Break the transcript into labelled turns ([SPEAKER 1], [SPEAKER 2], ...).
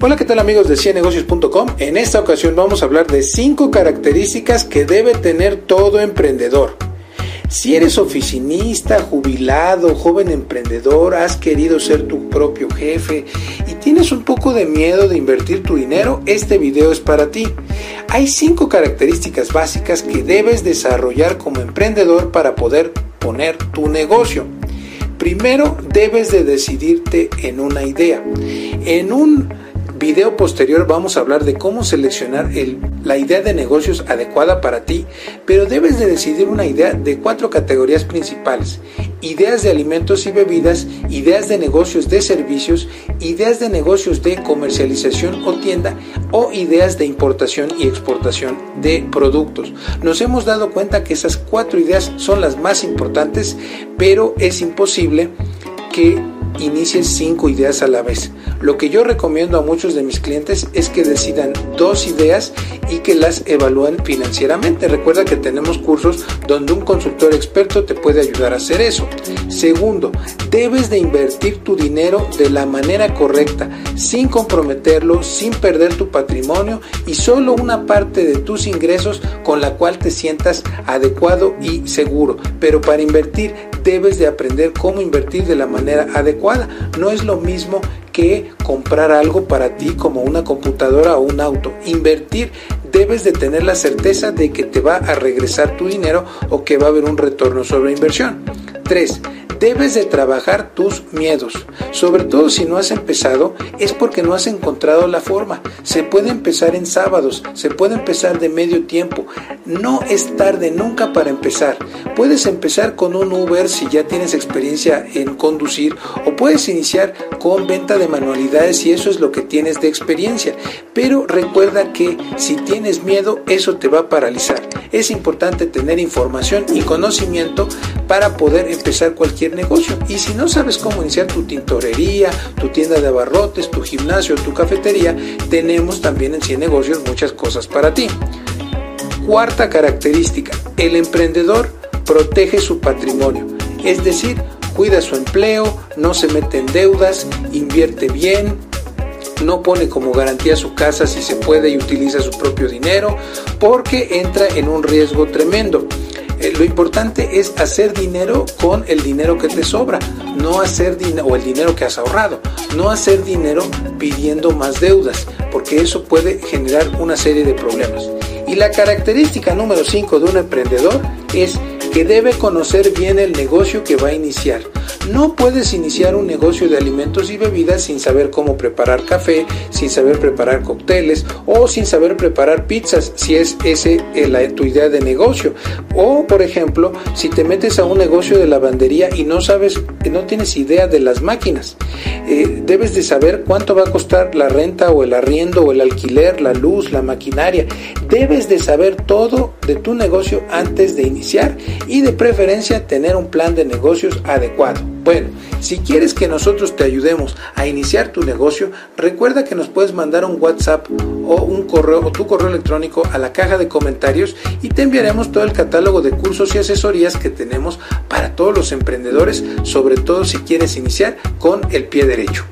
[SPEAKER 1] Hola, ¿qué tal amigos de ciennegocios.com? En esta ocasión vamos a hablar de 5 características que debe tener todo emprendedor. Si eres oficinista, jubilado, joven emprendedor, has querido ser tu propio jefe y tienes un poco de miedo de invertir tu dinero, este video es para ti. Hay 5 características básicas que debes desarrollar como emprendedor para poder poner tu negocio. Primero debes de decidirte en una idea. En un video posterior vamos a hablar de cómo seleccionar la idea de negocios adecuada para ti, pero debes de decidir una idea de cuatro categorías principales. Ideas de alimentos y bebidas, ideas de negocios de servicios, ideas de negocios de comercialización o tienda o ideas de importación y exportación de productos. Nos hemos dado cuenta que esas cuatro ideas son las más importantes, pero es imposible que inicies cinco ideas a la vez. Lo que yo recomiendo a muchos de mis clientes es que decidan dos ideas y que las evalúen financieramente. Recuerda que tenemos cursos donde un consultor experto te puede ayudar a hacer eso. Segundo, debes de invertir tu dinero de la manera correcta, sin comprometerlo, sin perder tu patrimonio y solo una parte de tus ingresos con la cual te sientas adecuado y seguro. Pero para invertir debes de aprender cómo invertir de la manera adecuada. No es lo mismo que comprar algo para ti como una computadora o un auto. Invertir debes de tener la certeza de que te va a regresar tu dinero o que va a haber un retorno sobre inversión. 3 debes de trabajar tus miedos. Sobre todo si no has empezado, es porque no has encontrado la forma. Se puede empezar en sábados, se puede empezar de medio tiempo. No es tarde nunca para empezar. Puedes empezar con un Uber si ya tienes experiencia en conducir o puedes iniciar con venta de manualidades si eso es lo que tienes de experiencia. Pero recuerda que si tienes miedo, eso te va a paralizar. Es importante tener información y conocimiento para poder empezar cualquier negocio. Y si no sabes cómo iniciar tu tintorería, tu tienda de abarrotes, tu gimnasio, tu cafetería, tenemos también en 100 negocios muchas cosas para ti. Cuarta característica, el emprendedor protege su patrimonio, es decir, cuida su empleo, no se mete en deudas, invierte bien, no pone como garantía su casa si se puede y utiliza su propio dinero, porque entra en un riesgo tremendo. Eh, lo importante es hacer dinero con el dinero que te sobra, no hacer dinero o el dinero que has ahorrado, no hacer dinero pidiendo más deudas, porque eso puede generar una serie de problemas. Y la característica número 5 de un emprendedor es que debe conocer bien el negocio que va a iniciar. No puedes iniciar un negocio de alimentos y bebidas sin saber cómo preparar café, sin saber preparar cócteles o sin saber preparar pizzas, si es ese tu idea de negocio. O, por ejemplo, si te metes a un negocio de lavandería y no sabes, no tienes idea de las máquinas. Eh, debes de saber cuánto va a costar la renta o el arriendo o el alquiler, la luz, la maquinaria. Debes de saber todo de tu negocio antes de iniciar y de preferencia tener un plan de negocios adecuado. Bueno, si quieres que nosotros te ayudemos a iniciar tu negocio, recuerda que nos puedes mandar un WhatsApp o un correo o tu correo electrónico a la caja de comentarios y te enviaremos todo el catálogo de cursos y asesorías que tenemos para todos los emprendedores, sobre todo si quieres iniciar con el pie derecho.